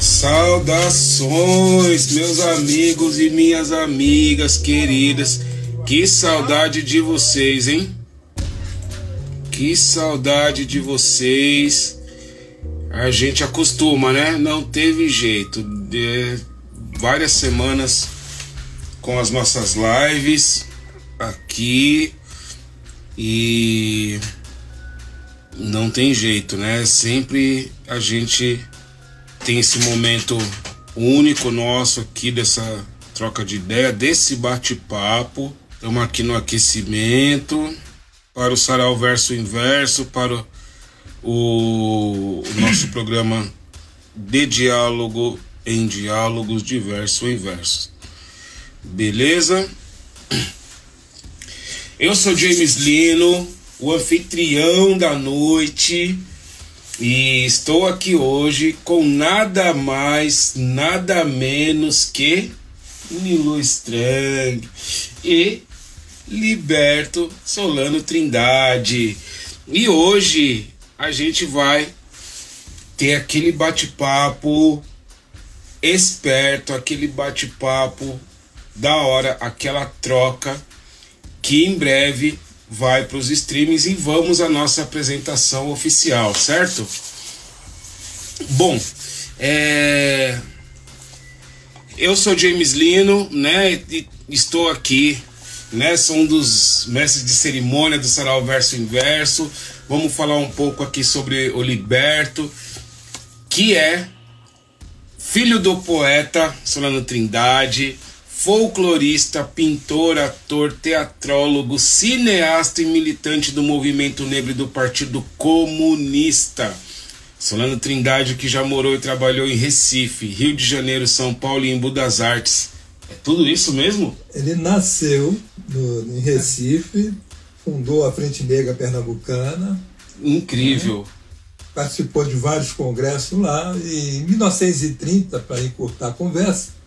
Saudações, meus amigos e minhas amigas queridas. Que saudade de vocês, hein? Que saudade de vocês. A gente acostuma, né? Não teve jeito. De várias semanas com as nossas lives aqui e não tem jeito, né? Sempre a gente tem esse momento único nosso aqui dessa troca de ideia, desse bate-papo. Estamos aqui no aquecimento para o Sarau Verso Inverso, para o, o nosso programa de diálogo em diálogos de verso em verso. Beleza? Eu sou James Lino, o anfitrião da noite, e estou aqui hoje com nada mais, nada menos que Nilo Strang e Liberto Solano Trindade. E hoje a gente vai ter aquele bate-papo esperto, aquele bate-papo da hora, aquela troca que em breve vai para os streams e vamos à nossa apresentação oficial, certo? Bom, é... eu sou James Lino, né? E estou aqui, né? Sou um dos mestres de cerimônia do Sarau Verso Inverso. Vamos falar um pouco aqui sobre o Liberto, que é filho do poeta Solano Trindade folclorista, pintor, ator, teatrólogo, cineasta e militante do movimento negro e do Partido Comunista. Solano Trindade, que já morou e trabalhou em Recife, Rio de Janeiro, São Paulo e em Budas Artes. É tudo isso mesmo? Ele nasceu no, em Recife, fundou a Frente Negra Pernambucana. Incrível. Né? Participou de vários congressos lá e em 1930, para encurtar a conversa,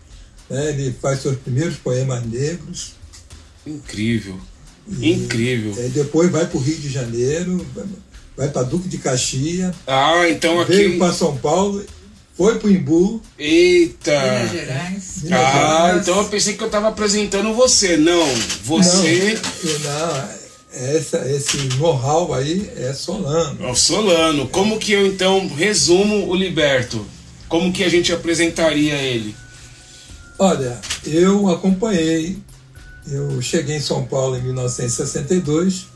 né? Ele faz seus primeiros poemas negros. Incrível. E, Incrível. É, depois vai para o Rio de Janeiro, vai para Duque de Caxias. Ah, então aqui. Veio para São Paulo, foi para o Imbu. Eita! Minas Gerais. Minas ah, Gerais. então eu pensei que eu estava apresentando você. Não, você. Não, não essa, esse know-how aí é Solano. O Solano. Como que eu então resumo o Liberto? Como que a gente apresentaria ele? Olha, eu acompanhei, eu cheguei em São Paulo em 1962,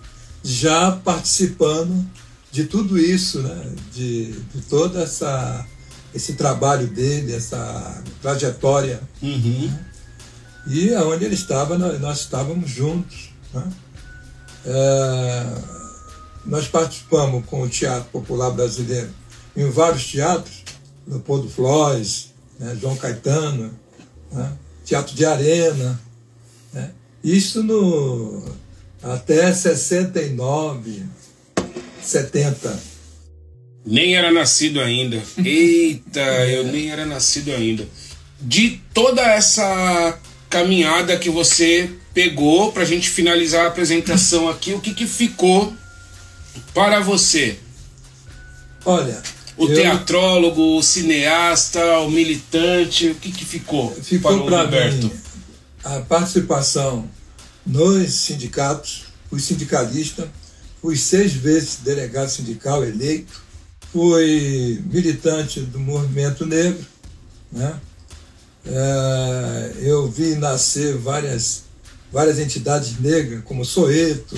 já participando de tudo isso, né? de, de toda essa esse trabalho dele, essa trajetória. Uhum. Né? E aonde ele estava, nós, nós estávamos juntos. Né? É, nós participamos com o Teatro Popular Brasileiro em vários teatros, Leopoldo Flores, né? João Caetano, né? teatro de arena. Né? Isso no, até 69, 70. Nem era nascido ainda. Eita, é. eu nem era nascido ainda. De toda essa caminhada que você pegou para a gente finalizar a apresentação aqui, o que, que ficou para você? Olha, o eu... teatrólogo, o cineasta, o militante, o que, que ficou, ficou para Roberto? A participação nos sindicatos, fui sindicalista, fui seis vezes delegado sindical eleito, fui militante do movimento negro, né? É, eu vi nascer várias, várias entidades negras, como Soeto,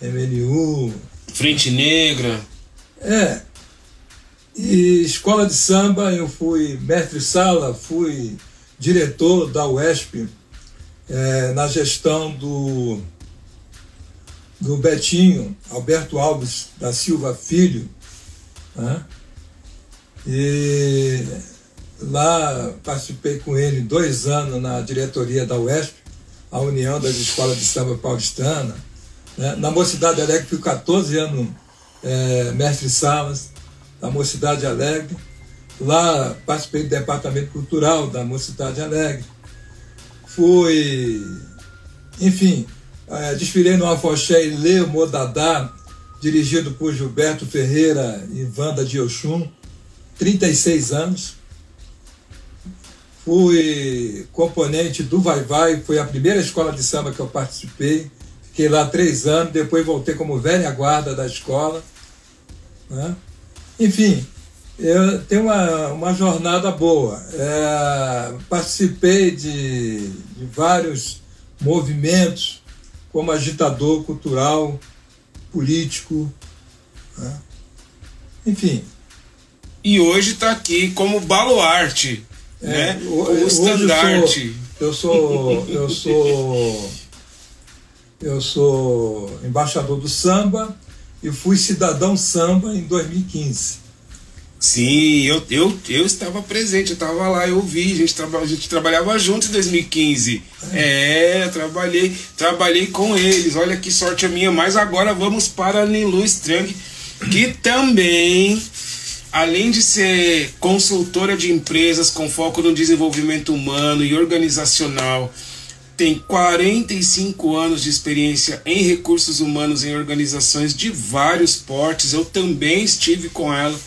MNU. Frente Negra. É, e escola de samba, eu fui mestre-sala, fui diretor da UESP é, na gestão do, do Betinho, Alberto Alves da Silva Filho. Né? E lá participei com ele dois anos na diretoria da UESP, a União das Escolas de Samba Paulistana. Né? Na Mocidade Alegre fui 14 anos é, mestre-salas da Mocidade Alegre. Lá participei do departamento cultural da Mocidade Alegre. Fui, enfim, é, desfilei no Afoxé Leo Modadá, dirigido por Gilberto Ferreira e Wanda de Oxum, 36 anos. fui componente do Vai Vai, foi a primeira escola de samba que eu participei. Fiquei lá três anos, depois voltei como velha guarda da escola. Né? Enfim, eu tenho uma, uma jornada boa. É, participei de, de vários movimentos como agitador cultural, político, né? enfim. E hoje está aqui como baluarte, é, né? como estandarte. Eu sou, eu sou, eu sou embaixador do samba e fui cidadão samba em 2015. Sim, eu, eu, eu estava presente, eu estava lá, eu vi, a gente, traba, a gente trabalhava junto em 2015. É, trabalhei, trabalhei com eles, olha que sorte a minha. Mas agora vamos para Nilu Strang, que também, além de ser consultora de empresas com foco no desenvolvimento humano e organizacional, tem 45 anos de experiência em recursos humanos em organizações de vários portes. Eu também estive com ela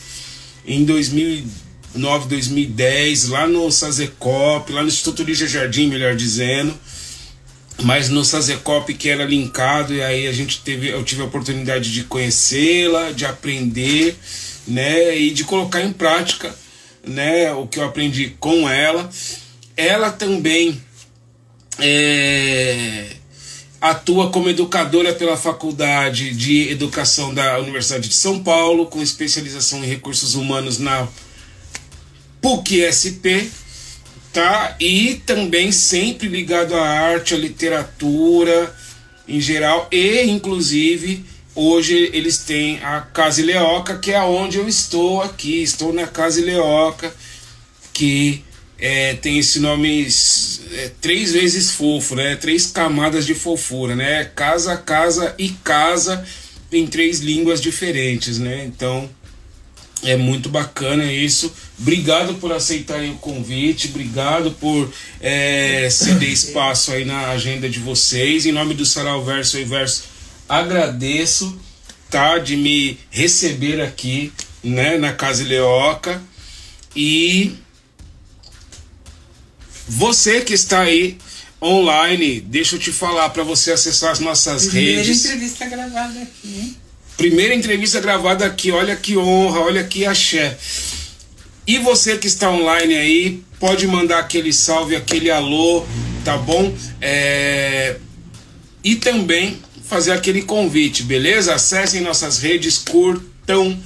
em 2009, 2010, lá no Sazecop, lá no Instituto Lígia Jardim, melhor dizendo, mas no Sazecop que era linkado, e aí a gente teve, eu tive a oportunidade de conhecê-la, de aprender, né, e de colocar em prática, né, o que eu aprendi com ela. Ela também é, atua como educadora pela Faculdade de Educação da Universidade de São Paulo, com especialização em recursos humanos na PUC-SP, tá? E também sempre ligado à arte, à literatura em geral e inclusive hoje eles têm a Casa Leoca, que é onde eu estou aqui, estou na Casa Leoca, que é, tem esse nome é, três vezes fofo, né? Três camadas de fofura, né? Casa, casa e casa em três línguas diferentes, né? Então é muito bacana isso. Obrigado por aceitarem o convite, obrigado por é, ceder espaço aí na agenda de vocês. Em nome do Sarau Verso e Verso, agradeço, tá? De me receber aqui, né? Na Casa Leoca. E você que está aí online, deixa eu te falar para você acessar as nossas Primeira redes. Primeira entrevista gravada aqui, hein? Primeira entrevista gravada aqui, olha que honra, olha que axé. E você que está online aí, pode mandar aquele salve, aquele alô, tá bom? É... E também fazer aquele convite, beleza? Acessem nossas redes, curtam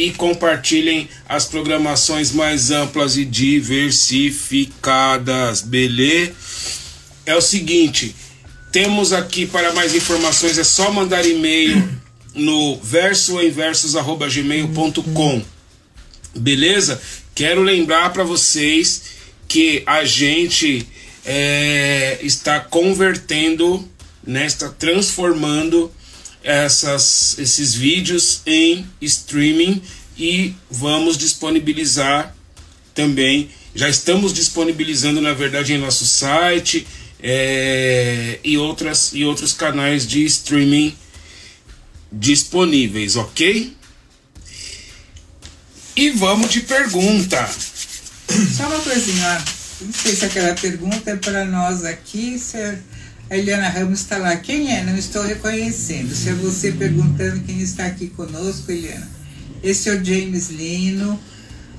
e compartilhem as programações mais amplas e diversificadas, beleza? É o seguinte, temos aqui para mais informações é só mandar e-mail no versoemversos@gmail.com. Beleza? Quero lembrar para vocês que a gente é, está convertendo, né, está transformando essas, esses vídeos em streaming e vamos disponibilizar também. Já estamos disponibilizando, na verdade, em nosso site é, e, outras, e outros canais de streaming disponíveis, ok? E vamos de pergunta. Só uma coisinha, não sei se aquela pergunta é para nós aqui, se é a Eliana Ramos está lá. Quem é? Não estou reconhecendo. Se é você perguntando quem está aqui conosco, Eliana. Esse é o James Lino.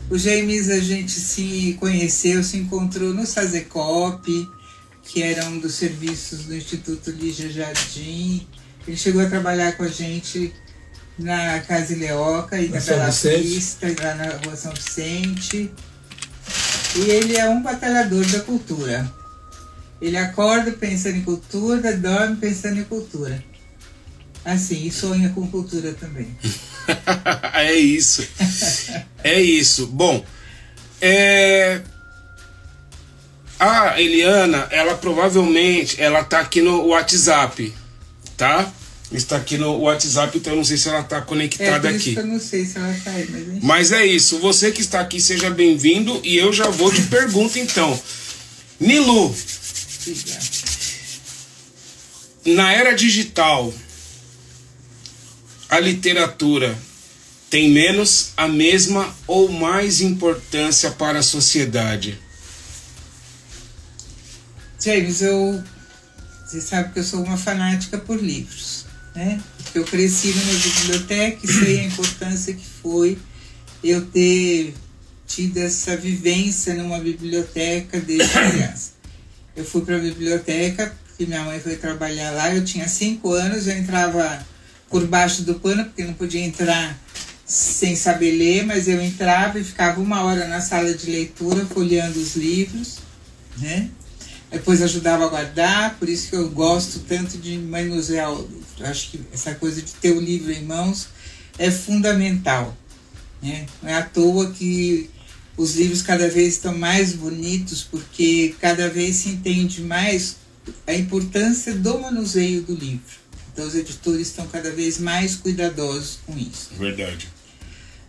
O James a gente se conheceu, se encontrou no Sazecop, que era um dos serviços do Instituto Lígia Jardim. Ele chegou a trabalhar com a gente na Casa Leoca e na Bela Vista, lá na Rua São Vicente. E ele é um batalhador da cultura. Ele acorda pensando em cultura, dorme pensando em cultura. Assim, e sonha com cultura também. é isso. é isso. Bom, é... a Eliana, ela provavelmente ela tá aqui no WhatsApp, tá? Está aqui no WhatsApp, então eu não sei se ela está conectada é, aqui. eu não sei se ela está aí, mas... mas é isso. Você que está aqui, seja bem-vindo e eu já vou de pergunta então. Nilu, na era digital, a literatura tem menos, a mesma ou mais importância para a sociedade? James, eu. Você sabe que eu sou uma fanática por livros, né? Eu cresci numa biblioteca e sei a importância que foi eu ter tido essa vivência numa biblioteca desde criança. Eu fui para a biblioteca porque minha mãe foi trabalhar lá, eu tinha cinco anos, eu entrava por baixo do pano, porque não podia entrar sem saber ler, mas eu entrava e ficava uma hora na sala de leitura folheando os livros, né? Depois ajudava a guardar, por isso que eu gosto tanto de manusear o livro. Acho que essa coisa de ter o livro em mãos é fundamental. Né? Não é à toa que os livros cada vez estão mais bonitos, porque cada vez se entende mais a importância do manuseio do livro. Então, os editores estão cada vez mais cuidadosos com isso. Verdade.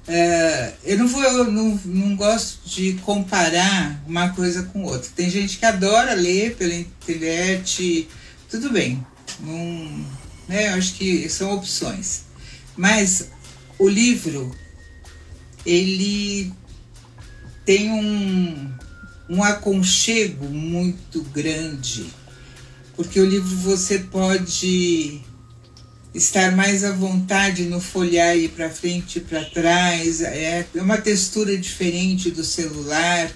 É, eu não vou, eu não, não gosto de comparar uma coisa com outra. Tem gente que adora ler pela internet, tudo bem. Não, né, eu acho que são opções. Mas o livro, ele tem um, um aconchego muito grande, porque o livro você pode estar mais à vontade no folhear e para frente e para trás. É uma textura diferente do celular,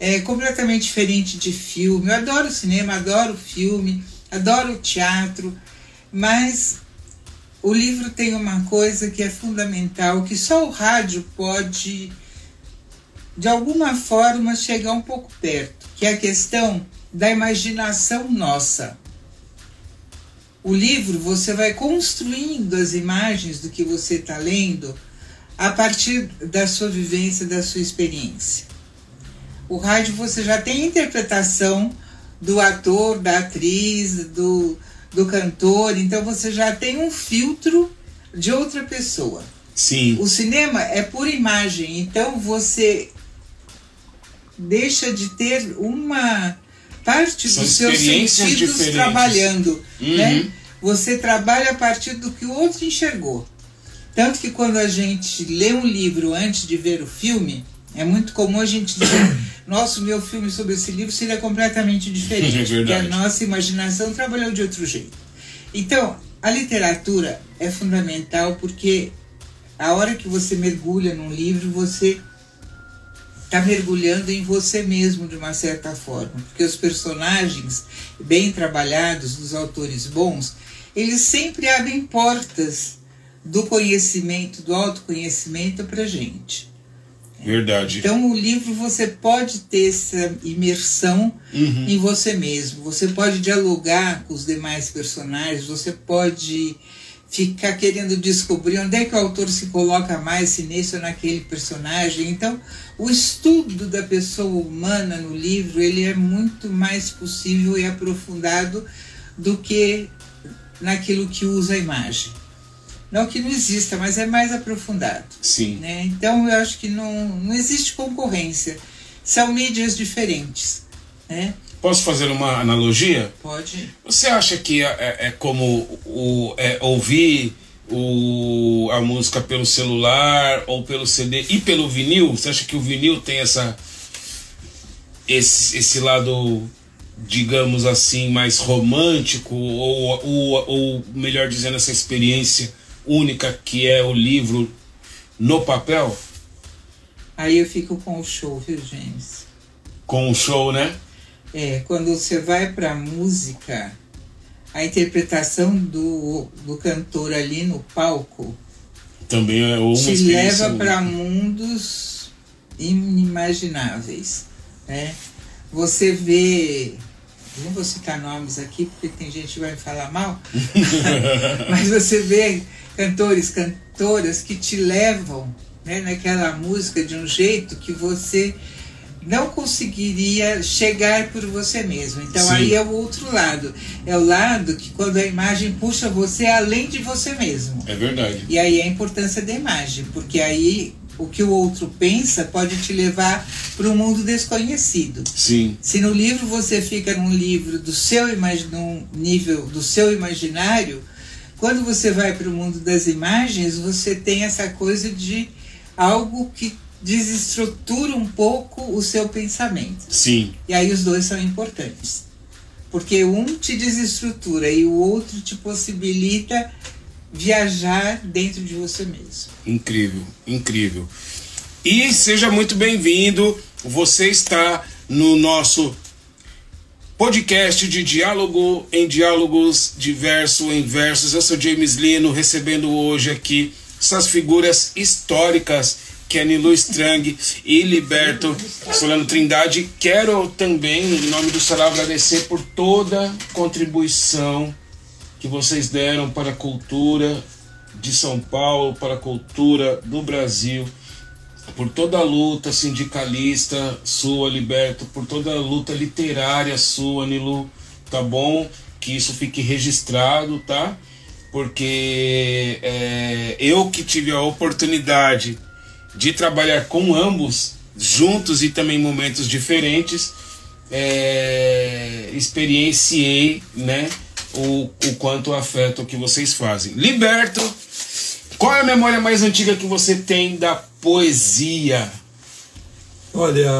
é completamente diferente de filme. Eu adoro cinema, adoro filme, adoro teatro, mas o livro tem uma coisa que é fundamental, que só o rádio pode, de alguma forma, chegar um pouco perto, que é a questão da imaginação nossa. O livro você vai construindo as imagens do que você está lendo a partir da sua vivência, da sua experiência. O rádio você já tem interpretação do ator, da atriz, do, do cantor, então você já tem um filtro de outra pessoa. Sim. O cinema é por imagem, então você deixa de ter uma parte São dos seus sentidos diferentes. trabalhando, Uhum. né? Você trabalha a partir do que o outro enxergou. Tanto que quando a gente lê um livro antes de ver o filme, é muito comum a gente dizer: Nossa, o meu filme sobre esse livro seria completamente diferente. É. Porque a nossa imaginação trabalhou de outro jeito. Então, a literatura é fundamental porque a hora que você mergulha num livro, você está mergulhando em você mesmo de uma certa forma. Porque os personagens bem trabalhados, dos autores bons, eles sempre abrem portas do conhecimento, do autoconhecimento para gente. Verdade. Então, o livro você pode ter essa imersão Uhum. em você mesmo. Você pode dialogar com os demais personagens, você pode ficar querendo descobrir onde é que o autor se coloca mais, se nesse ou naquele personagem. Então, o estudo da pessoa humana no livro, ele é muito mais possível e aprofundado do que naquilo que usa a imagem. Não que não exista, mas é mais aprofundado. Sim. Né? Então eu acho que não, não existe concorrência. São mídias diferentes. Né? Posso fazer uma analogia? Pode. Você acha que é, é- é como o, é, ouvir o, a música pelo celular ou pelo CD e pelo vinil? Você acha que o vinil tem essa esse, esse lado, digamos assim, mais romântico ou, ou, ou melhor dizendo, essa experiência única que é o livro no papel Aí eu fico com o show, viu, James? com o show, né? É, quando você vai para a música, a interpretação do, do cantor ali no palco Também é uma te leva para mundos inimagináveis. Né? Você vê. Não vou citar nomes aqui, porque tem gente que vai me falar mal, mas você vê cantores, cantoras que te levam né, naquela música de um jeito que você não conseguiria chegar por você mesmo. Então Sim. aí é o outro lado. É o lado que quando a imagem puxa você além de você mesmo. É verdade. E aí a importância da imagem, porque aí o que o outro pensa pode te levar para um mundo desconhecido. Sim. Se no livro você fica num livro do seu imagi- num nível do seu imaginário, quando você vai para o mundo das imagens, você tem essa coisa de algo que desestrutura um pouco o seu pensamento. Sim. E aí os dois são importantes. Porque um te desestrutura e o outro te possibilita viajar dentro de você mesmo. Incrível, incrível. E seja muito bem-vindo. Você está no nosso podcast de diálogo em diálogos diverso em versos. Eu sou James Lino, recebendo hoje aqui essas figuras históricas que é Nilu Strang e Liberto Solano Trindade. Quero também, em nome do Sarau, agradecer por toda contribuição que vocês deram para a cultura de São Paulo, para a cultura do Brasil, por toda a luta sindicalista sua, Liberto, por toda a luta literária sua, Nilu, tá bom? Que isso fique registrado, tá? Porque é, eu que tive a oportunidade de trabalhar com ambos juntos e também momentos diferentes, é, experienciei, né? O, o quanto afeta o que vocês fazem. Liberto, qual é a memória mais antiga que você tem da poesia? Olha,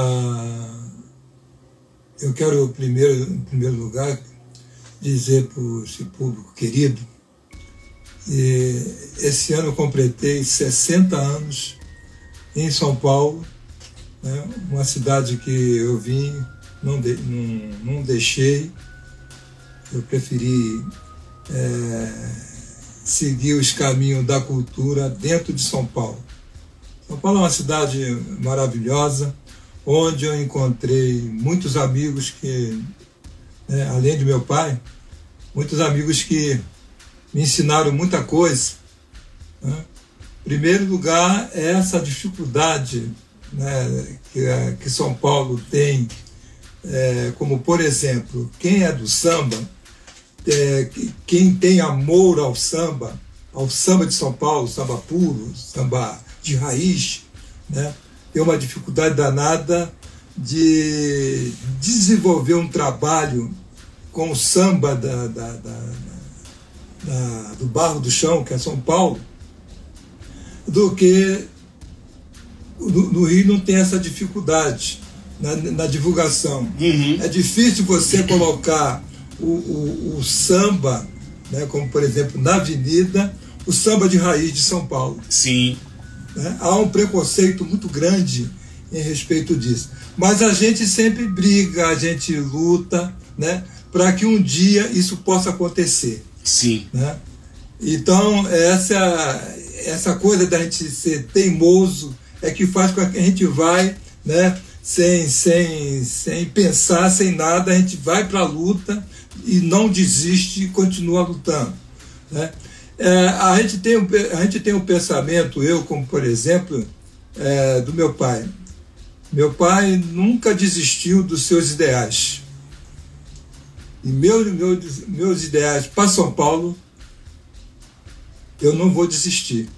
eu quero primeiro, em primeiro lugar dizer para esse público querido, esse ano completei 60 anos em São Paulo, né, uma cidade que eu vim, não, de, não, não deixei, eu preferi é, seguir os caminhos da cultura dentro de São Paulo. São Paulo é uma cidade maravilhosa, onde eu encontrei muitos amigos que, né, além de meu pai, muitos amigos que me ensinaram muita coisa. Né? Primeiro lugar, é essa dificuldade né, que, que São Paulo tem, é, como por exemplo, quem é do samba, é, quem tem amor ao samba, ao samba de São Paulo, samba puro, samba de raiz, né, tem uma dificuldade danada de desenvolver um trabalho com o samba da, da, da, da, do barro do chão, que é São Paulo, do que no, no Rio não tem essa dificuldade na, na divulgação. Uhum. É difícil você colocar o, o, o, samba, né, como por exemplo na Avenida, o samba de raiz de São Paulo. Sim. Né? Há um preconceito muito grande em respeito disso. Mas a gente sempre briga, a gente luta, né, para que um dia isso possa acontecer. Sim. Né? Então, essa, essa coisa da gente ser teimoso é que faz com que a gente vai, né, sem, sem, sem pensar, sem nada, a gente vai para a luta e não desiste e continua lutando. Né? É, a, gente tem, a gente tem um pensamento, eu como por exemplo, é, do meu pai. Meu pai nunca desistiu dos seus ideais. E meus, meus, meus ideais para São Paulo eu não vou desistir.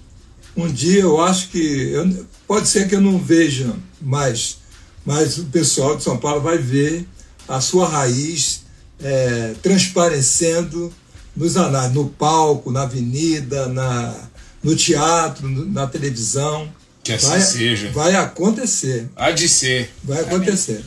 Um dia eu acho que. Eu, pode ser que eu não veja mais, mas o pessoal de São Paulo vai ver a sua raiz é, transparecendo nos anais, no palco, na avenida, na, no teatro, na televisão. Que assim vai, seja. Vai acontecer. Há de ser. Vai acontecer.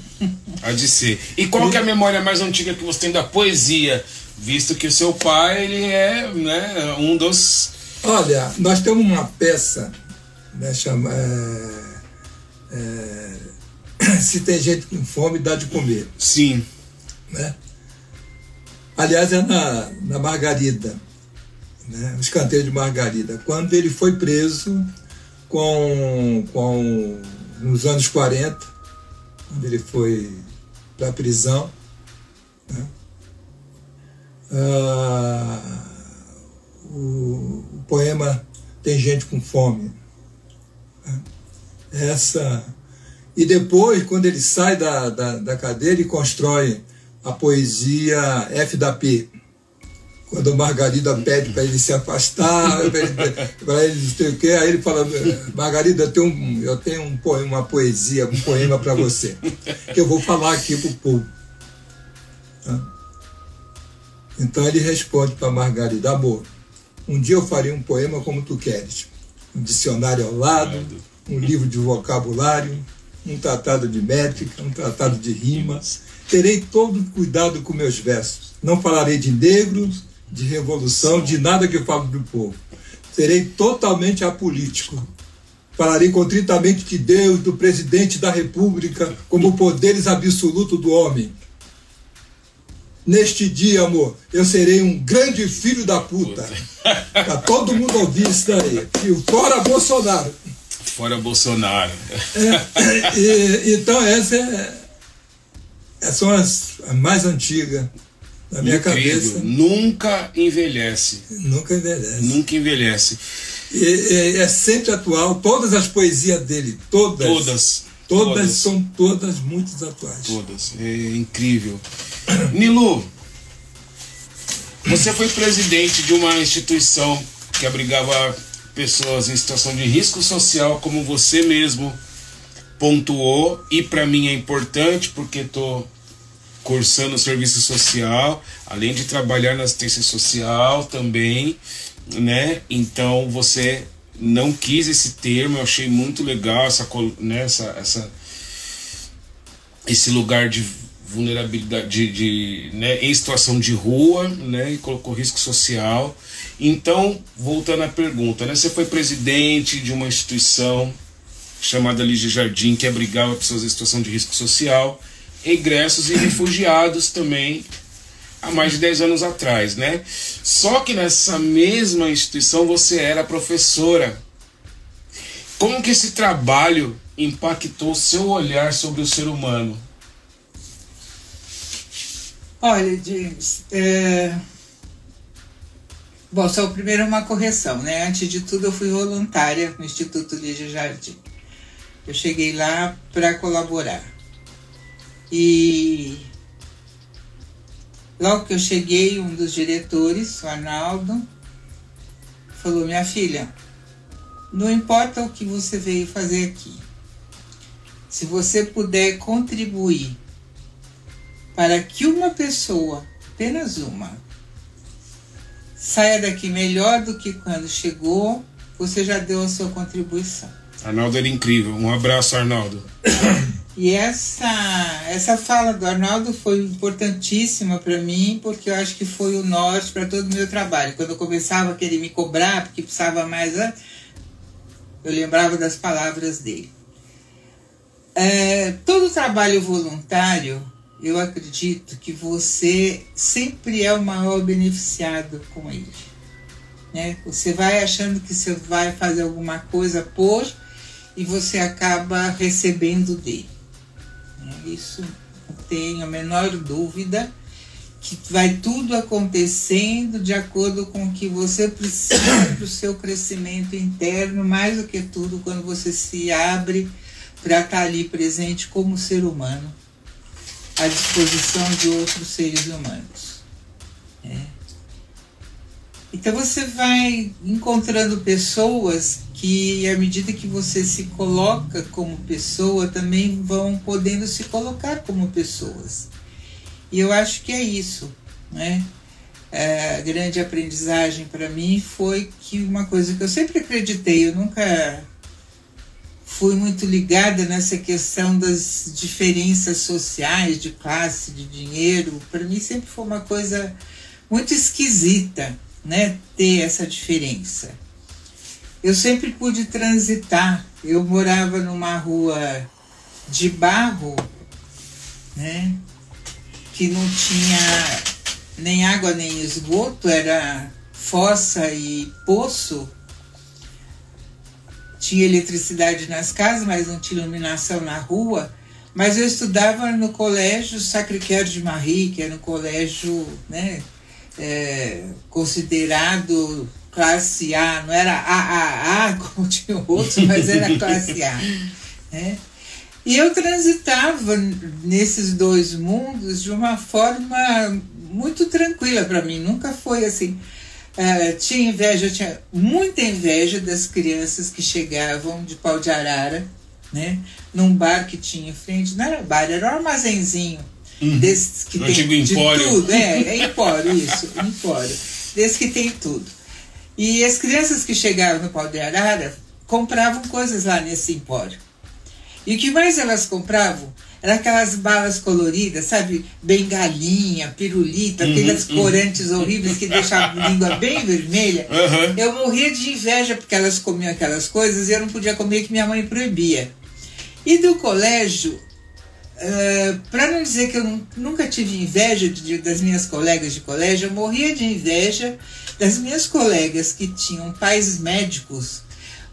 Há de ser. E qual e... que é a memória mais antiga que você tem da poesia? Visto que o seu pai ele é né, um dos Olha, nós temos uma peça, né, chama, é, é, Se tem gente com fome, dá de comer. Sim. Né? Aliás, é na, na Margarida, né, o escanteio de Margarida. Quando ele foi preso com, com nos anos 40, quando ele foi para a prisão, né, ah, o, poema Tem Gente com Fome. Essa. E depois, quando ele sai da, da, da cadeira e constrói a poesia F da P. Quando Margarida pede para ele se afastar, para ele sei o quê, aí ele fala, Margarida, eu tenho, um, eu tenho um poema, uma poesia, um poema para você, que eu vou falar aqui para o povo. Então ele responde para Margarida, amor, um dia eu farei um poema como tu queres. Um dicionário ao lado, um livro de vocabulário, um tratado de métrica, um tratado de rimas. Terei todo cuidado com meus versos. Não falarei de negros, de revolução, de nada que eu falo do povo. Serei totalmente apolítico. Falarei contritamente de Deus, do presidente da República, como poderes absolutos do homem. Neste dia, amor, eu serei um grande filho da puta. Pra todo mundo ouvir isso daí. E fora Bolsonaro. Fora Bolsonaro. É, e, então, essa é, essas são as, mais antigas na minha Incrível. cabeça. Nunca envelhece. Nunca envelhece. Nunca envelhece. E, é, é sempre atual. Todas as poesias dele, todas. Todas. Todas, todas. são todas muito atuais. Todas. É incrível. Nilu, você foi presidente de uma instituição que abrigava pessoas em situação de risco social, como você mesmo pontuou, e para mim é importante porque estou cursando serviço social, além de trabalhar na assistência social também, né? Então você não quis esse termo, eu achei muito legal essa, né, essa, essa esse lugar de vulnerabilidade de, de né, em situação de rua, né, e colocou risco social. Então, voltando à pergunta, né, você foi presidente de uma instituição chamada Lígia Jardim que abrigava pessoas em situação de risco social, egressos e refugiados também há mais de 10 anos atrás, né? Só que nessa mesma instituição você era professora. Como que esse trabalho impactou o seu olhar sobre o ser humano? Olha, James, é... Bom, só primeiro uma correção, né? Antes de tudo, eu fui voluntária no Instituto Lígia Jardim. Eu cheguei lá para colaborar. E logo que eu cheguei, um dos diretores, o Arnaldo, falou: Minha filha, não importa o que você veio fazer aqui, se você puder contribuir para que uma pessoa, apenas uma, saia daqui melhor do que quando chegou, você já deu a sua contribuição. Arnaldo era incrível. Um abraço, Arnaldo. E essa, essa fala do Arnaldo foi importantíssima para mim, porque eu acho que foi o norte para todo o meu trabalho. Quando eu começava a querer me cobrar, porque precisava mais, eu lembrava das palavras dele. É, todo trabalho voluntário eu acredito que você sempre é o maior beneficiado com ele. Né? Você vai achando que você vai fazer alguma coisa por e você acaba recebendo dele. Isso não tenho a menor dúvida que vai tudo acontecendo de acordo com o que você precisa para o seu crescimento interno, mais do que tudo quando você se abre para estar ali presente como ser humano à disposição de outros seres humanos. É. Então você vai encontrando pessoas que, à medida que você se coloca como pessoa, também vão podendo se colocar como pessoas. E eu acho que é isso, né? É, a grande aprendizagem para mim foi que uma coisa que eu sempre acreditei, eu nunca fui muito ligada nessa questão das diferenças sociais, de classe, de dinheiro. Para mim sempre foi uma coisa muito esquisita, né, ter essa diferença. Eu sempre pude transitar. Eu morava numa rua de barro, né, que não tinha nem água nem esgoto, era fossa e poço tinha eletricidade nas casas, mas não tinha iluminação na rua. Mas eu estudava no colégio Sacré-Cœur de Marie, que era um colégio né, é, considerado classe A, não era AAA como tinha outros, mas era classe A. Né? E eu transitava nesses dois mundos de uma forma muito tranquila para mim, nunca foi assim Uh, tinha inveja, tinha muita inveja das crianças que chegavam de pau de arara, né? Num bar que tinha em frente, não era bar, era um armazenzinho. Uhum. Desses que Eu tem de empório. tudo. É, é empório, isso, empório. Desse que tem tudo. E as crianças que chegavam no pau de arara compravam coisas lá nesse empório. E o que mais elas compravam? Era aquelas balas coloridas, sabe? Bengalinha, pirulita, Uhum, aqueles uhum. corantes horríveis que deixavam a língua bem vermelha. Aham. Eu morria de inveja porque elas comiam aquelas coisas e eu não podia comer que minha mãe proibia. E do colégio, para não dizer que eu nun- nunca tive inveja de- de- das minhas colegas de colégio, eu morria de inveja das minhas colegas que tinham pais médicos,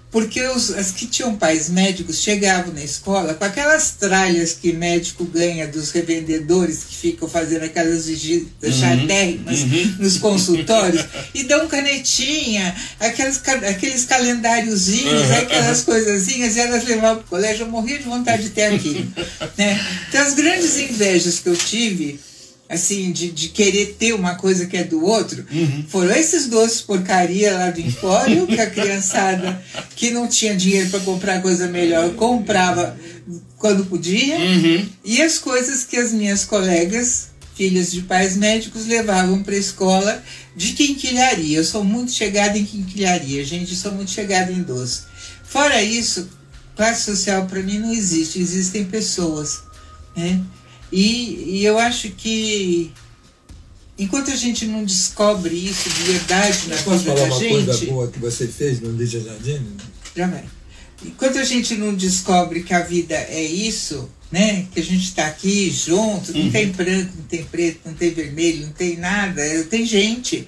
porque os, as que tinham pais médicos chegavam na escola com aquelas tralhas que médico ganha dos revendedores que ficam fazendo aquelas visitas chartérrimas uhum. nos consultórios e dão canetinha, aqueles, ca- aqueles calendáriozinhos, Uhum, aquelas coisazinhas, e elas levavam para o colégio, eu morria de vontade de ter aquilo. né? Então as grandes invejas que eu tive, assim, de, de querer ter uma coisa que é do outro, foram esses doces porcaria lá do Empório, que a criançada que não tinha dinheiro para comprar coisa melhor comprava quando podia, Uhum. e as coisas que as minhas colegas, filhas de pais médicos, levavam para a escola de quinquilharia. Eu sou muito chegada em quinquilharia, gente, sou muito chegada em doce. Fora isso, classe social para mim não existe, existem pessoas. Né? E, e eu acho que enquanto a gente não descobre isso de verdade na Posso vida falar da uma gente, coisa boa que você fez no Lídia Jardim? já vai. Enquanto a gente não descobre que a vida é isso, né? Que a gente está aqui junto, não tem branco, não tem preto, não tem vermelho, não tem nada, tem gente.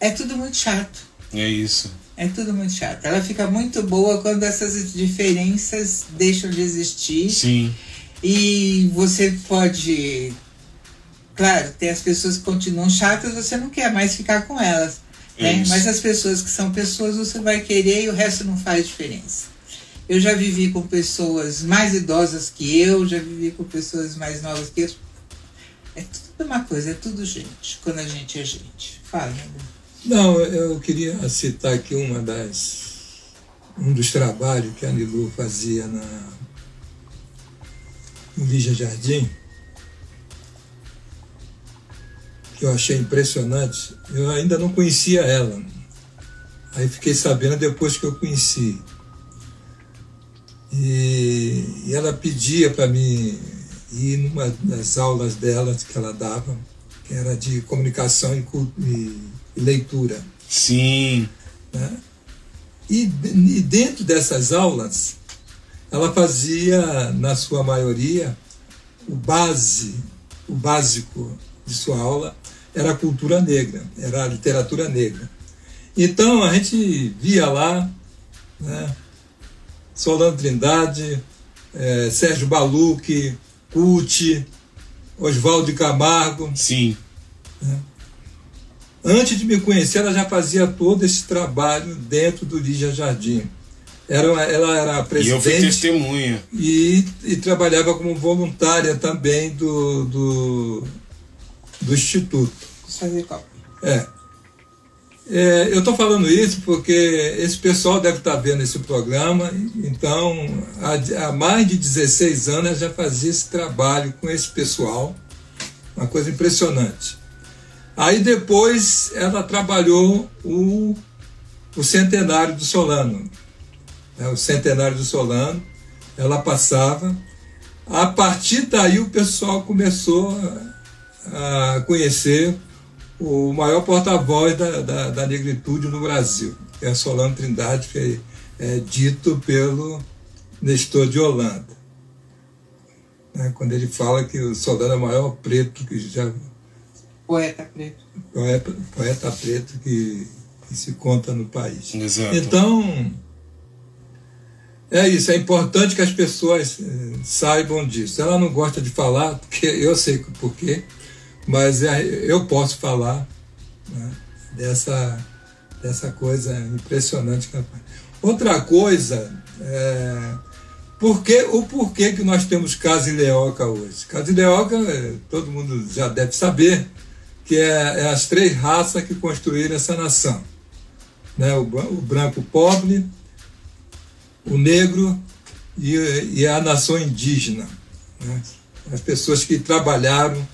É tudo muito chato. É isso. É tudo muito chato. Ela fica muito boa quando essas diferenças deixam de existir. Sim. E você pode. Claro, tem as pessoas que continuam chatas, você não quer mais ficar com elas. Né? Mas as pessoas que são pessoas você vai querer e o resto não faz diferença. Eu já vivi com pessoas mais idosas que eu, já vivi com pessoas mais novas que eu. É tudo uma coisa, é tudo gente, quando a gente é gente. Fala, amor. Não, eu queria citar aqui uma das um dos trabalhos que a Nilu fazia na Lígia Jardim, que eu achei impressionante. Eu ainda não conhecia ela. Aí fiquei sabendo depois que eu conheci. E, e ela pedia para mim ir numa das aulas dela que ela dava, que era de comunicação e, e- e leitura. Sim. né? E, e dentro dessas aulas, ela fazia, na sua maioria, o base, o básico de sua aula era a cultura negra, era a literatura negra. Então a gente via lá, né, Solano Trindade, eh, Sérgio Baluque, Cuti, Oswaldo Camargo, Sim. Antes de me conhecer, ela já fazia todo esse trabalho dentro do Lígia Jardim. Era, uma- ela era E eu fui presidente testemunha. e, e trabalhava como voluntária também do, do, do Instituto. É. É, eu estou falando isso porque esse pessoal deve estar vendo esse programa, então há, há mais de 16 anos ela já fazia esse trabalho com esse pessoal, uma coisa impressionante. Aí depois ela trabalhou o, o centenário do Solano, né, o centenário do Solano, ela passava. A partir daí o pessoal começou a, a conhecer o maior porta-voz da, da, da negritude no Brasil, que é Solano Trindade, que é, é dito pelo Nestor de Holanda. Né, quando ele fala que o Solano é o maior preto que já Poeta preto. poeta, poeta preto que, que se conta no país. Exato. Então, é isso, é importante que as pessoas eh, saibam disso. Ela não gosta de falar, porque eu sei por quê, mas é, eu posso falar né, dessa, dessa coisa impressionante que. Outra coisa, é, por que, o porquê que nós temos Casa Ileoca hoje? Casa Ileoca, eh, todo mundo já deve saber, que é, é as três raças que construíram essa nação. Né? O, o branco pobre, o negro e, e a nação indígena. né? As pessoas que trabalharam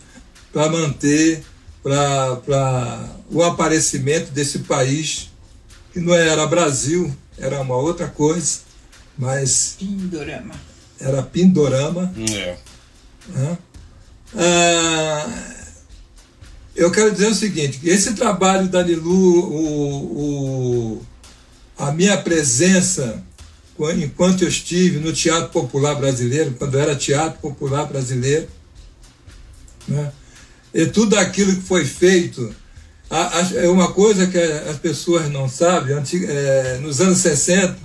para manter para o aparecimento desse país, que não era Brasil, era uma outra coisa, mas Pindorama. era Pindorama. É. né? Ah, eu quero dizer o seguinte, que esse trabalho da Nilu, o, o, a minha presença enquanto eu estive no Teatro Popular Brasileiro, quando era Teatro Popular Brasileiro, né? e tudo aquilo que foi feito, é uma coisa que as pessoas não sabem, é, nos anos 60,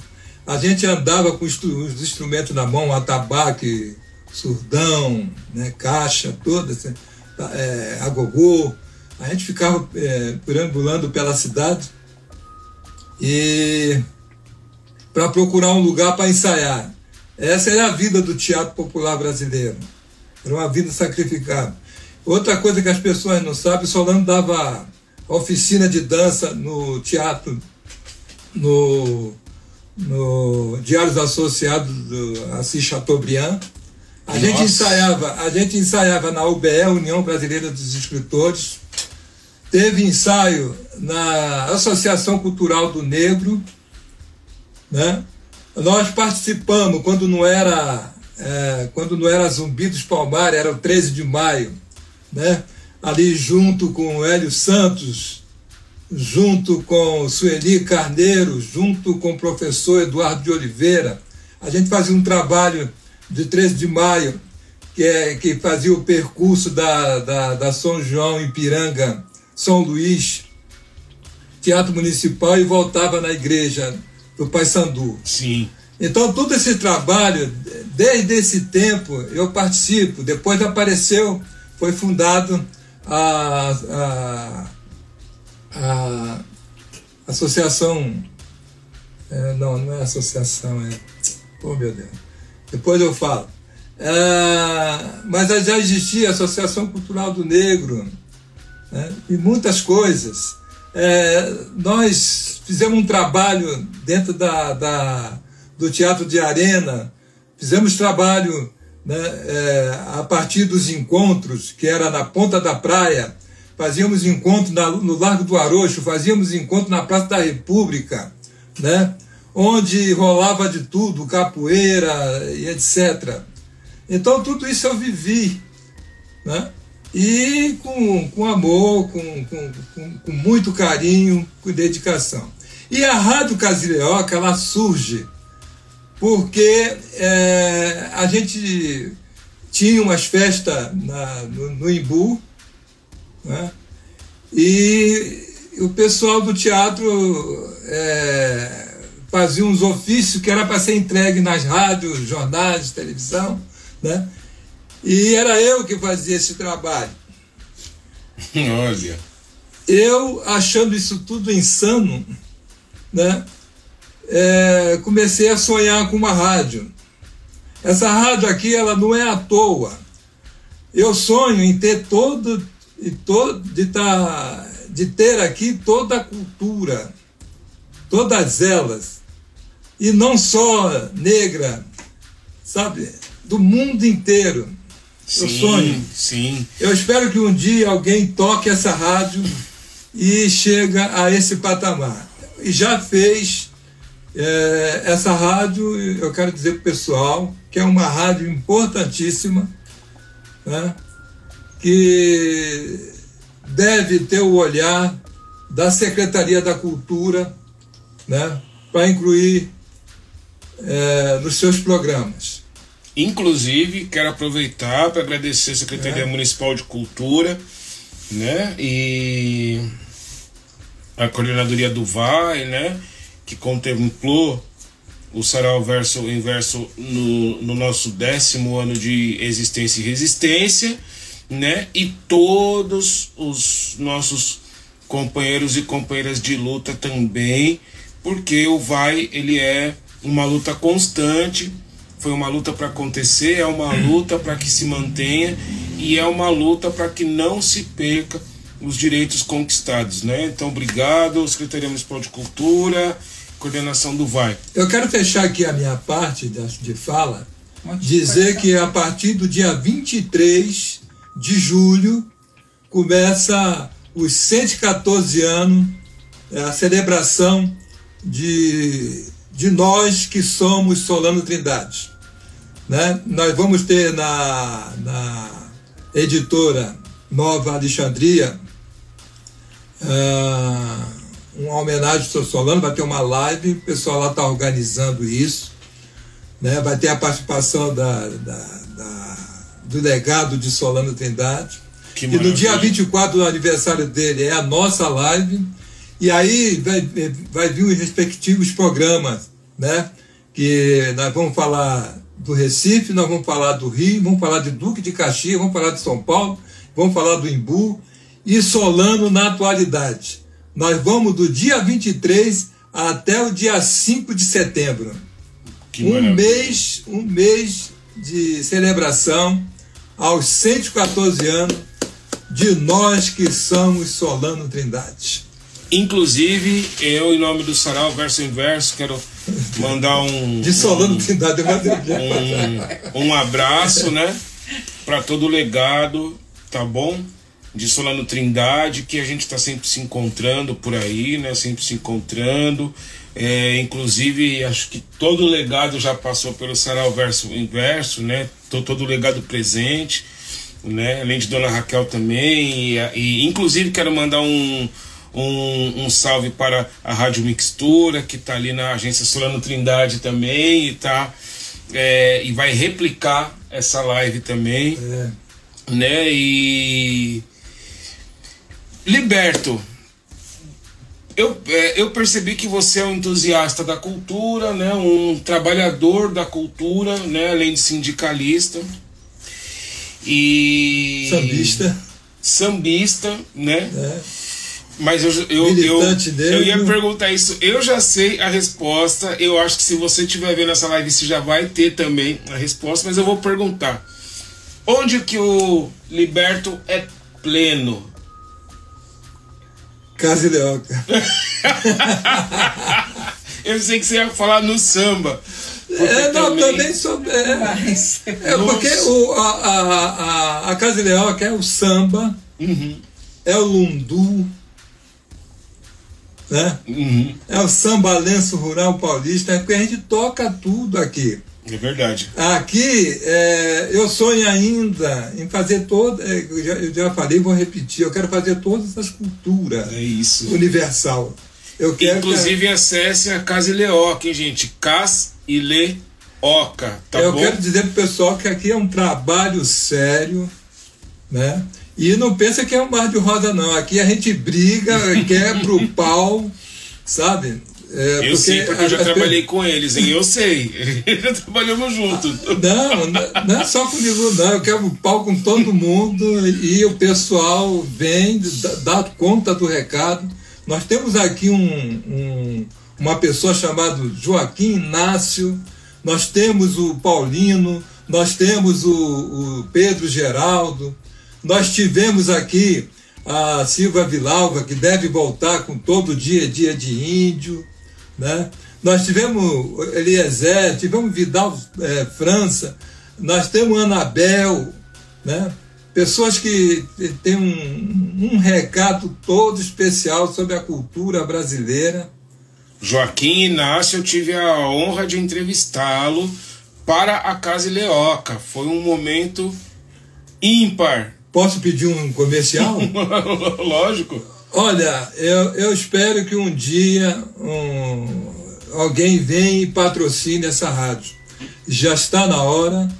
a gente andava com os instrumentos na mão, atabaque, surdão, né, caixa, toda, assim, é, agogô. A gente ficava é, perambulando pela cidade e para procurar um lugar para ensaiar. Essa era a vida do teatro popular brasileiro. Era uma vida sacrificada. Outra coisa que as pessoas não sabem, Solano dava oficina de dança no teatro, no, no Diários Associados do Assis Chateaubriand. A gente ensaiava, a gente ensaiava na UBE, União Brasileira dos Escritores. Teve ensaio na Associação Cultural do Negro, né? Nós participamos quando não era é, quando não era Zumbi dos Palmares, era o 13 de maio, né? Ali junto com o Hélio Santos, junto com Sueli Carneiro, junto com o professor Eduardo de Oliveira, a gente fazia um trabalho de 13 de maio que, é, que fazia o percurso da, da, da São João Ipiranga, São Luís, Teatro Municipal e voltava na igreja do Paysandu. Sim. Então, todo esse trabalho, desde esse tempo, eu participo. Depois apareceu, foi fundado a, a, a Associação. é, não, não é associação, é. Oh, meu Deus. Depois eu falo. É, mas já existia a Associação Cultural do Negro né, e muitas coisas. É, nós fizemos um trabalho dentro da, da, do Teatro de Arena, fizemos trabalho né, é, a partir dos encontros, que era na ponta da praia, fazíamos encontro na, no Largo do Arocho, fazíamos encontro na Praça da República, né, onde rolava de tudo, capoeira e etc. Então tudo isso eu vivi. Né? E com, com amor, com, com, com, muito carinho, com dedicação. E a Rádio Casileoca, ela surge porque é, a gente tinha umas festas na, no, no Imbu, né? e o pessoal do teatro é, fazia uns ofícios que era para ser entregue nas rádios, jornais, televisão, né? E era eu que fazia esse trabalho. Olha. Eu, achando isso tudo insano, né, é, comecei a sonhar com uma rádio. Essa rádio aqui, ela não é à toa. Eu sonho em ter todo, e todo de, tá, de ter aqui toda a cultura, todas elas, e não só negra, sabe, do mundo inteiro. Eu Sim, sonho. sim. Eu espero que um dia alguém toque essa rádio e chega a esse patamar. E já fez é, essa rádio, eu quero dizer para o pessoal, que é uma rádio importantíssima, né, que deve ter o olhar da Secretaria da Cultura né, para incluir é, nos seus programas. Inclusive, quero aproveitar para agradecer a Secretaria É. Municipal de Cultura, né? E a coordenadoria do VAI, né? Que contemplou o Sarau Verso Inverso no, no nosso décimo ano de existência e resistência, né? E todos os nossos companheiros e companheiras de luta também, porque o VAI ele é uma luta constante, foi uma luta para acontecer, é uma luta para que se mantenha e é uma luta para que não se perca os direitos conquistados, né? Então, obrigado, Secretaria Municipal de Cultura, coordenação do VAI. Eu quero fechar aqui a minha parte de, fala, dizer que a partir do dia 23 de julho começa os 114 anos, é, a celebração de, de nós que somos Solano Trindade. Né? Nós vamos ter na, na editora Nova Alexandria uh, uma homenagem ao Solano, vai ter uma live, o pessoal lá está organizando isso. Né? Vai ter a participação da, da, da, do legado de Solano Trindade. Que e no dia 24 do aniversário dele é a nossa live. E aí vai, vai vir os respectivos programas, né? Que nós vamos falar do Recife, nós vamos falar do Rio, vamos falar de Duque de Caxias, vamos falar de São Paulo, vamos falar do Imbu e Solano na atualidade. Nós vamos do dia 23 até o dia 5 de setembro. Que um maravilha. mês, um mês de celebração aos 114 anos de nós que somos Solano Trindade. Inclusive, eu, em nome do Sarau Verso Inverso, quero mandar um. De Solano um, Trindade, um, um abraço, né? Para todo o legado, tá bom? De Solano Trindade, que a gente está sempre se encontrando por aí, né? Sempre se encontrando. É, inclusive, acho que todo o legado já passou pelo Sarau Verso Inverso, né? Todo, todo o legado presente, né? Além de Dona Raquel também. E, e inclusive, quero mandar um um, um salve para a Rádio Mixtura, que está ali na agência Solano Trindade também, e, tá, é, e vai replicar essa live também. É. Né? E. Liberto, eu, é, eu percebi que você é um entusiasta da cultura, né? um trabalhador da cultura, né? além de sindicalista. E. Sambista. Sambista, né? É. Mas eu, eu, eu, eu, ia perguntar isso. Eu já sei a resposta. Eu acho que se você estiver vendo essa live, você já vai ter também a resposta. Mas eu vou perguntar: onde que o Liberto é pleno? Casa Leoca. eu sei que você ia falar no samba. É, não, também, também sou. É, Mas, é porque o, a, a, a, a Casa Leoca é o samba, uhum. é o lundu né? Uhum. É o samba lenço rural paulista, é porque a gente toca tudo aqui. É verdade. Aqui, é, eu sonho ainda em fazer toda. É, eu, já, eu já falei, vou repetir, eu quero fazer todas as culturas. É isso. Universal. Eu quero Inclusive, que... acesse a Casa Ileoca, hein, gente? Cas Ileoca, tá eu bom? Eu quero dizer pro pessoal que aqui é um trabalho sério, né? E não pensa que é um mar de rosa, não. Aqui a gente briga, quebra o pau, sabe? É, eu sei, porque eu já trabalhei com eles, hein? Eu sei. já trabalhamos juntos. Não, não é só comigo, não. Eu quebro o pau com todo mundo e o pessoal vem, dá conta do recado. Nós temos aqui um, um, uma pessoa chamada Joaquim Inácio, nós temos o Paulino, nós temos o, o Pedro Geraldo, nós tivemos aqui a Silva Vilalva, que deve voltar com todo dia, dia de índio. Né? Nós tivemos Eliezer, tivemos Vidal é, França, nós temos Anabel, né? pessoas que têm um, um recado todo especial sobre a cultura brasileira. Joaquim Inácio, eu tive a honra de entrevistá-lo para a Casa Leoca. Foi um momento ímpar Posso pedir um comercial? Lógico. Olha, eu, eu espero que um dia um, alguém venha e patrocine essa rádio. Já está na hora,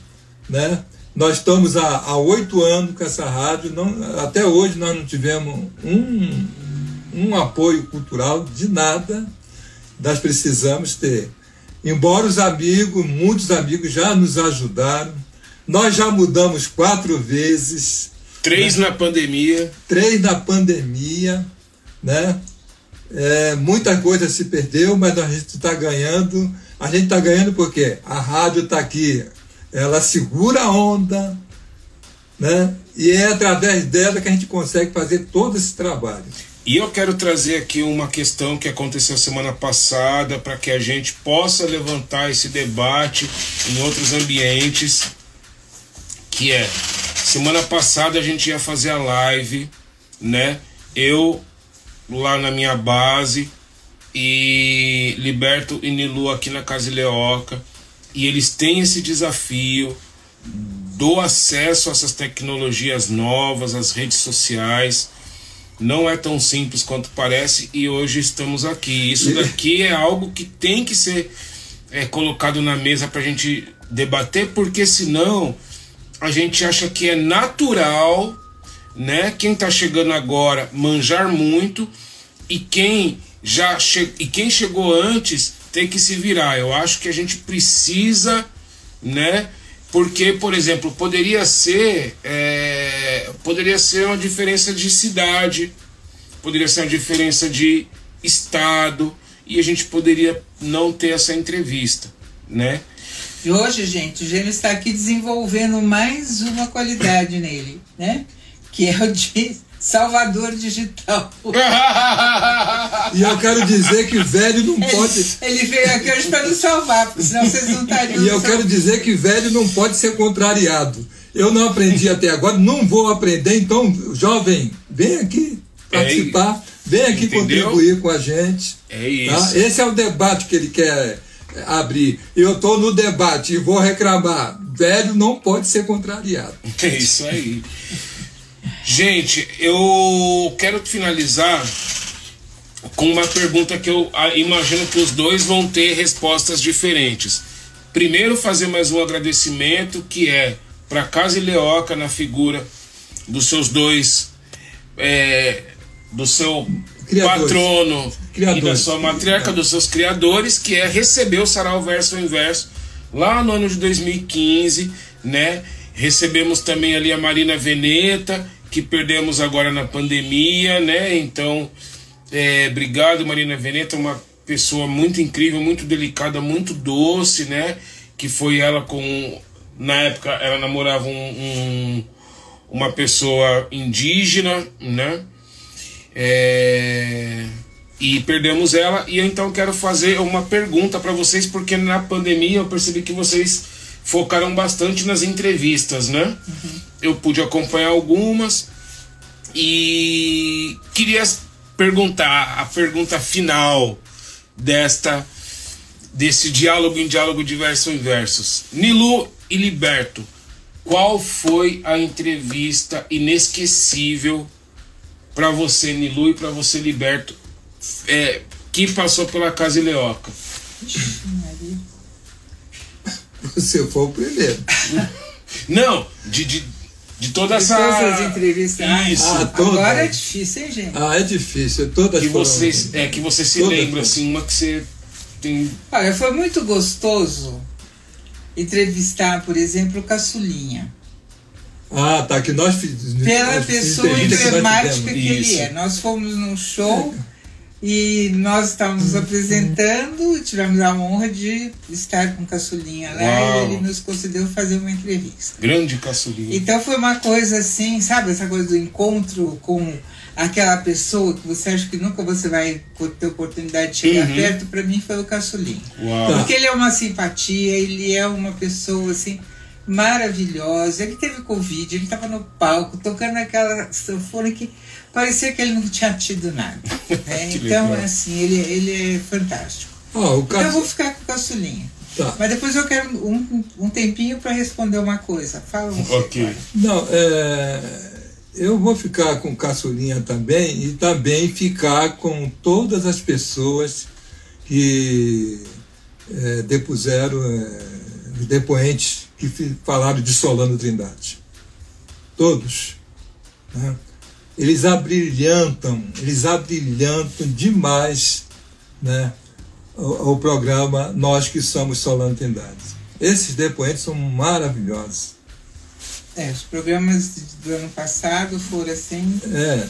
né? Nós estamos há oito anos com essa rádio, não, até hoje nós não tivemos um, um apoio cultural de nada, nós precisamos ter. Embora os amigos, muitos amigos já nos ajudaram, nós já mudamos quatro vezes, Três né? na pandemia. Três na pandemia, né? É, muita coisa se perdeu, mas a gente está ganhando. A gente está ganhando porque a rádio está aqui, ela segura a onda, né? E é através dela que a gente consegue fazer todo esse trabalho. E eu quero trazer aqui uma questão que aconteceu semana passada para que a gente possa levantar esse debate em outros ambientes, que é Semana passada a gente ia fazer a live, né? Eu lá na minha base e Liberto e Nilu aqui na Casa Leoca. E eles têm esse desafio do acesso a essas tecnologias novas, as redes sociais. Não é tão simples quanto parece e hoje estamos aqui. Isso daqui é algo que tem que ser é, colocado na mesa para a gente debater, porque senão a gente acha que é natural, né? Quem está chegando agora manjar muito e quem já che e quem chegou antes tem que se virar. Eu acho que a gente precisa, né? Porque, por exemplo, poderia ser é, poderia ser uma diferença de cidade, poderia ser uma diferença de estado e a gente poderia não ter essa entrevista, né? E hoje, gente, o Gênio está aqui desenvolvendo mais uma qualidade nele, né? Que é o de Salvador Digital. e eu quero dizer que velho não pode. Ele veio aqui hoje para nos salvar, porque senão vocês não estariam. E eu quero dizer que velho não pode ser contrariado. Eu não aprendi até agora, não vou aprender, então, jovem, vem aqui participar, vem aqui Entendeu? contribuir com a gente. É tá? isso. Tá? Esse é o debate que ele quer abrir. Eu estou no debate e vou reclamar. Velho não pode ser contrariado. É isso aí. Gente, eu quero finalizar com uma pergunta que eu ah, imagino que os dois vão ter respostas diferentes. Primeiro, fazer mais um agradecimento que é para Casa e Leoca na figura dos seus dois, é, do seu criadores. patrono criadores. e da sua matriarca, dos seus criadores, que é receber o Sarau Verso Inverso lá no ano de 2015, né? Recebemos também ali a Marina Veneta, que perdemos agora na pandemia, né? Então, é, obrigado, Marina Veneta, uma pessoa muito incrível, muito delicada, muito doce, né? Que foi ela com. Na época, ela namorava um, um uma pessoa indígena, né? É, e perdemos ela. E então quero fazer uma pergunta para vocês, porque na pandemia eu percebi que vocês focaram bastante nas entrevistas, né? Uhum. Eu pude acompanhar algumas e queria perguntar a pergunta final desta desse diálogo em diálogo diverso em versos. Nilu e Liberto, qual foi a entrevista inesquecível para você, Nilu, e para você, Liberto, é, que passou pela Casa Ileoca? Você foi o primeiro. Não, de, de, de toda de essa. Todas as entrevistas. Isso. Ah, toda. Agora é difícil, hein, gente? Ah, é difícil. Todas que vocês, É, que você se todas lembra, assim, uma que você tem. Olha, foi muito gostoso entrevistar, por exemplo, o Caçulinha. Ah, tá. Que nós fizemos. Pela pessoa emblemática que, que ele é. Nós fomos num show. E nós estávamos nos apresentando e tivemos a honra de estar com o Caçulinha lá Uau. e ele nos concedeu fazer uma entrevista. Grande Caçulinha. Então foi uma coisa assim, sabe, essa coisa do encontro com aquela pessoa que você acha que nunca você vai ter oportunidade de chegar uhum. perto, para mim foi o Caçulinha. Uau. Porque ele é uma simpatia, ele é uma pessoa assim maravilhosa. Ele teve Covid, ele estava no palco tocando aquela sanfona que parecia que ele não tinha tido nada. Né? então, assim, ele, ele é fantástico. Oh, então eu vou ficar com o caçulinha. Tá. Mas depois eu quero um, um tempinho para responder uma coisa. Fala um Ok. Não, é, eu vou ficar com o caçulinha também e também ficar com todas as pessoas que é, depuseram é, depoentes que falaram de Solano Trindade. Todos. Né? eles abrilhantam, eles abrilhantam demais né, o, o programa Nós que Somos Solano Trindade. Esses depoentes são maravilhosos. É, os programas do ano passado foram assim. É.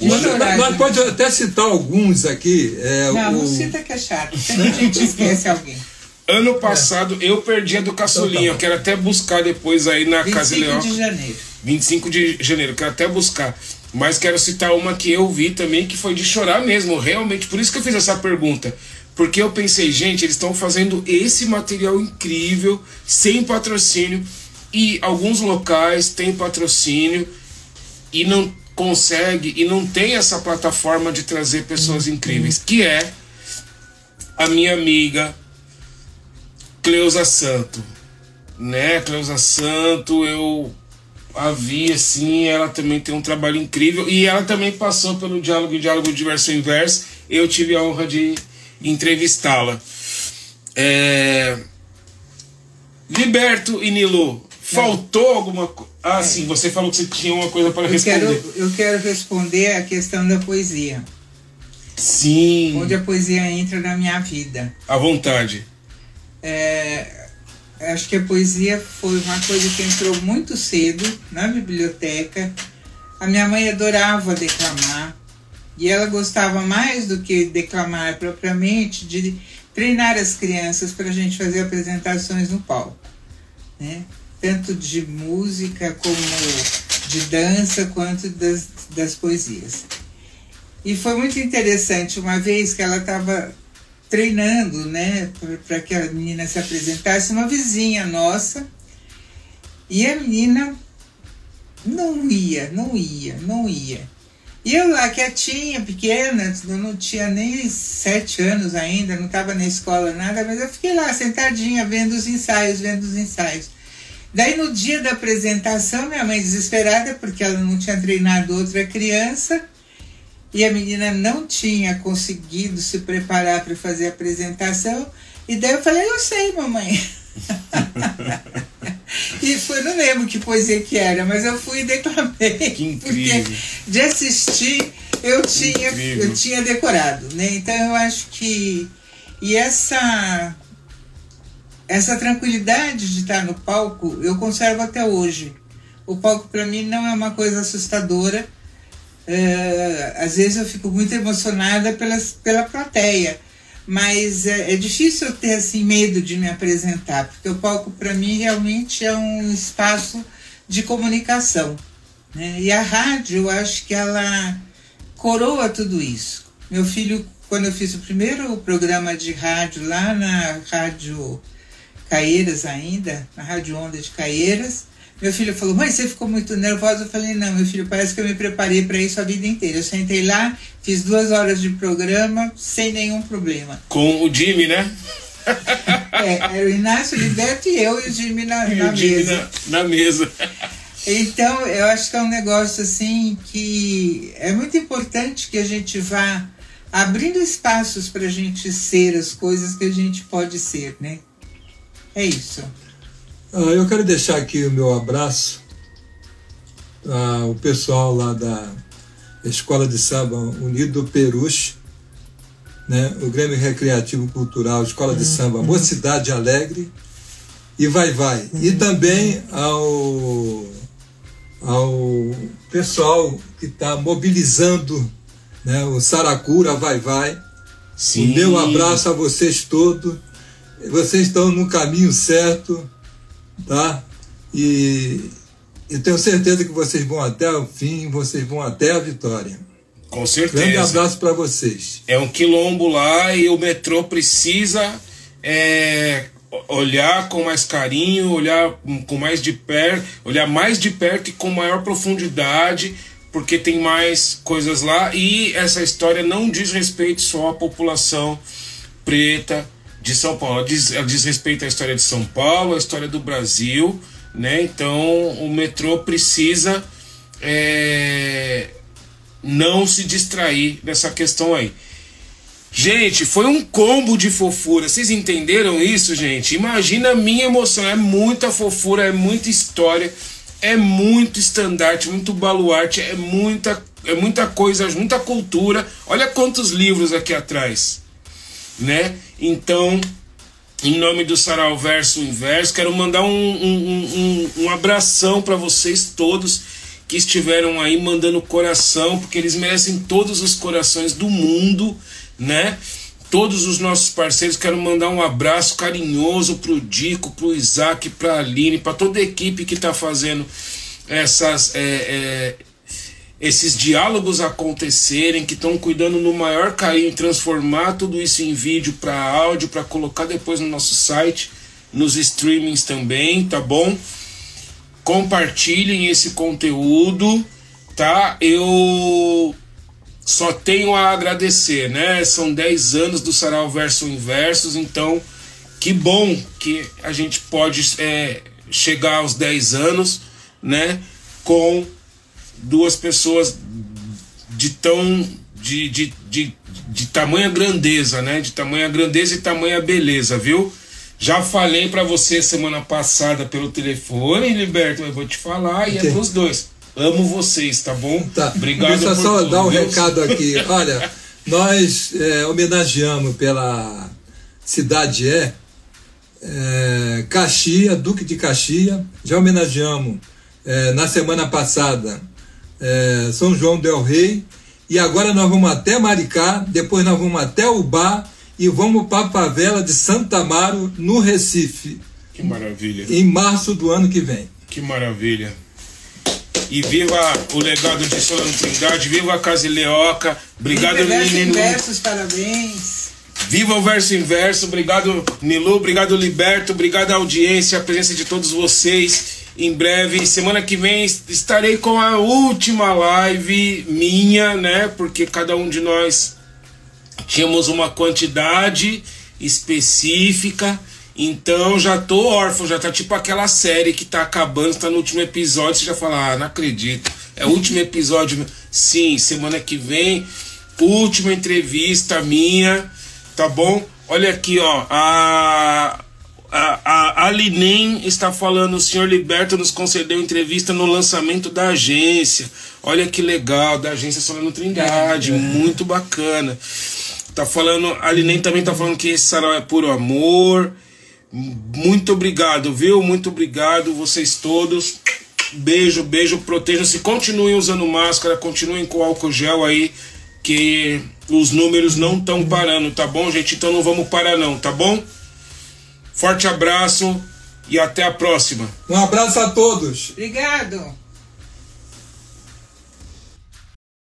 Nós, nós pode até citar alguns aqui. É, não, o... não cita que é chato, sempre a gente esquece alguém. Ano passado é. eu perdi a do Caçulinha, então, tá eu quero até buscar depois aí na Casa Leão. 25 de janeiro. 25 de janeiro, quero até buscar. Mas quero citar uma que eu vi também que foi de chorar mesmo, realmente. Por isso que eu fiz essa pergunta. Porque eu pensei, gente, eles estão fazendo esse material incrível, sem patrocínio. E alguns locais têm patrocínio e não consegue e não tem essa plataforma de trazer pessoas incríveis, que é a minha amiga Cleusa Santo, né? Cleusa Santo, eu a vi assim, ela também tem um trabalho incrível e ela também passou pelo diálogo diálogo de verso em verso. Eu tive a honra de entrevistá-la. É... Liberto e Nilo, faltou alguma coisa? Ah, é. sim, você falou que você tinha uma coisa para eu responder. Quero, eu quero responder a questão da poesia. Sim. Onde a poesia entra na minha vida. À vontade. É, acho que a poesia foi uma coisa que entrou muito cedo na biblioteca. A minha mãe adorava declamar e ela gostava mais do que declamar propriamente de treinar as crianças para a gente fazer apresentações no palco, né? tanto de música como de dança quanto das, das poesias. E foi muito interessante uma vez que ela estava treinando, né, para que a menina se apresentasse, uma vizinha nossa, e a menina não ia, não ia, não ia. E eu lá quietinha, pequena, eu não tinha nem sete anos ainda, não estava na escola nada, mas eu fiquei lá sentadinha vendo os ensaios, vendo os ensaios. Daí no dia da apresentação, minha mãe desesperada, porque ela não tinha treinado outra criança, e a menina não tinha conseguido se preparar para fazer a apresentação. E daí eu falei, eu sei, mamãe. e foi, não lembro que poesia que era, mas eu fui e declamei. Que incrível. Porque de assistir eu tinha, eu tinha decorado, né? Então eu acho que. E essa. Essa tranquilidade de estar no palco eu conservo até hoje. O palco para mim não é uma coisa assustadora Uh, às vezes eu fico muito emocionada pelas, pela plateia, mas é, é, difícil eu ter assim medo de me apresentar, porque o palco para mim realmente é um espaço de comunicação. Né? E a rádio, eu acho que ela coroa tudo isso. Meu filho, quando eu fiz o primeiro programa de rádio lá na Rádio Caieiras ainda, na Rádio Onda de Caieiras, meu filho falou, mãe, você ficou muito nervosa? Eu falei, não, meu filho, parece que eu me preparei para isso a vida inteira. Eu sentei lá, fiz duas horas de programa sem nenhum problema. Com o Jimmy, né? é, era o Inácio Liberto e eu e o Jimmy na, na o Jimmy mesa. Na, na mesa. Então, eu acho que é um negócio assim que é muito importante que a gente vá abrindo espaços para a gente ser as coisas que a gente pode ser, né? É isso. Ah, eu quero deixar aqui o meu abraço ao pessoal lá da Escola de Samba Unido Peruche, né? o Grêmio Recreativo Cultural, Escola de Samba uhum. Mocidade Alegre e Vai Vai. E uhum. também ao, ao pessoal que está mobilizando né? o Saracura Vai Vai. Sim. O meu abraço a vocês todos. Vocês estão no caminho certo tá? E eu tenho certeza que vocês vão até o fim, vocês vão até a vitória. Com certeza. Grande abraço para vocês. É um quilombo lá e o metrô precisa é, olhar com mais carinho, olhar com mais de perto, olhar mais de perto e com maior profundidade, porque tem mais coisas lá e essa história não diz respeito só à população preta, de São Paulo. Diz, diz respeito à história de São Paulo, à história do Brasil, né? Então o metrô precisa é, não se distrair dessa questão aí. Gente, foi um combo de fofura. Vocês entenderam isso, gente? Imagina a minha emoção. É muita fofura, é muita história, é muito estandarte, muito baluarte, é muita, é muita coisa, muita cultura. Olha quantos livros aqui atrás né? Então, em nome do Sarau Verso Inverso, quero mandar um, um, um, um abração para vocês todos que estiveram aí mandando coração, porque eles merecem todos os corações do mundo, né? Todos os nossos parceiros, quero mandar um abraço carinhoso pro Dico, pro Isaac, pra Aline, para toda a equipe que está fazendo essas. É, é, esses diálogos acontecerem, que estão cuidando no maior carinho em transformar tudo isso em vídeo para áudio, para colocar depois no nosso site, nos streamings também, tá bom? Compartilhem esse conteúdo, tá? Eu só tenho a agradecer, né? São 10 anos do Sarau Verso Inversos, então que bom que a gente pode é, chegar aos 10 anos, né? Com duas pessoas de tão. de, de, de, de tamanha grandeza, né? De tamanha grandeza e tamanha beleza, viu? Já falei para você semana passada pelo telefone, Liberto, eu vou te falar, e é pros dois. Amo vocês, tá bom? Tá. Obrigado Deixa por só tudo, dar um viu? recado aqui. Olha, nós é, homenageamos pela Cidade É, é Caxia, Duque de Caxia. Já homenageamos é, na semana passada é, São João del Rei. E agora nós vamos até Maricá, depois nós vamos até Ubá e vamos para a favela de Santa Amaro, no Recife. Que maravilha. Em março do ano que vem. Que maravilha. E viva o legado de Solano Trindade, viva a Casa Leoca. Obrigado, viva Verso Inversos, parabéns. Viva o Verso Inverso, obrigado Nilu, obrigado Liberto, obrigado à audiência, a presença de todos vocês. Em breve, semana que vem, estarei com a última live minha, né? Porque cada um de nós tínhamos uma quantidade específica então já tô órfão, já tá tipo aquela série que tá acabando, tá no último episódio, você já fala, ah, não acredito. É o último episódio. Sim, semana que vem, última entrevista minha, tá bom? Olha aqui, ó. A, a, a Alinem está falando, o senhor Liberto nos concedeu entrevista no lançamento da agência. Olha que legal, da agência Solano Trindade, é, muito bacana. Tá falando, a Alinem também tá falando que esse sarau é puro amor. Muito obrigado, viu? Muito obrigado, vocês todos. Beijo, beijo, protejam-se. Continuem usando máscara, continuem com álcool gel aí, que os números não estão parando, tá bom, gente? Então não vamos parar, não, tá bom? Forte abraço e até a próxima. Um abraço a todos. Obrigado.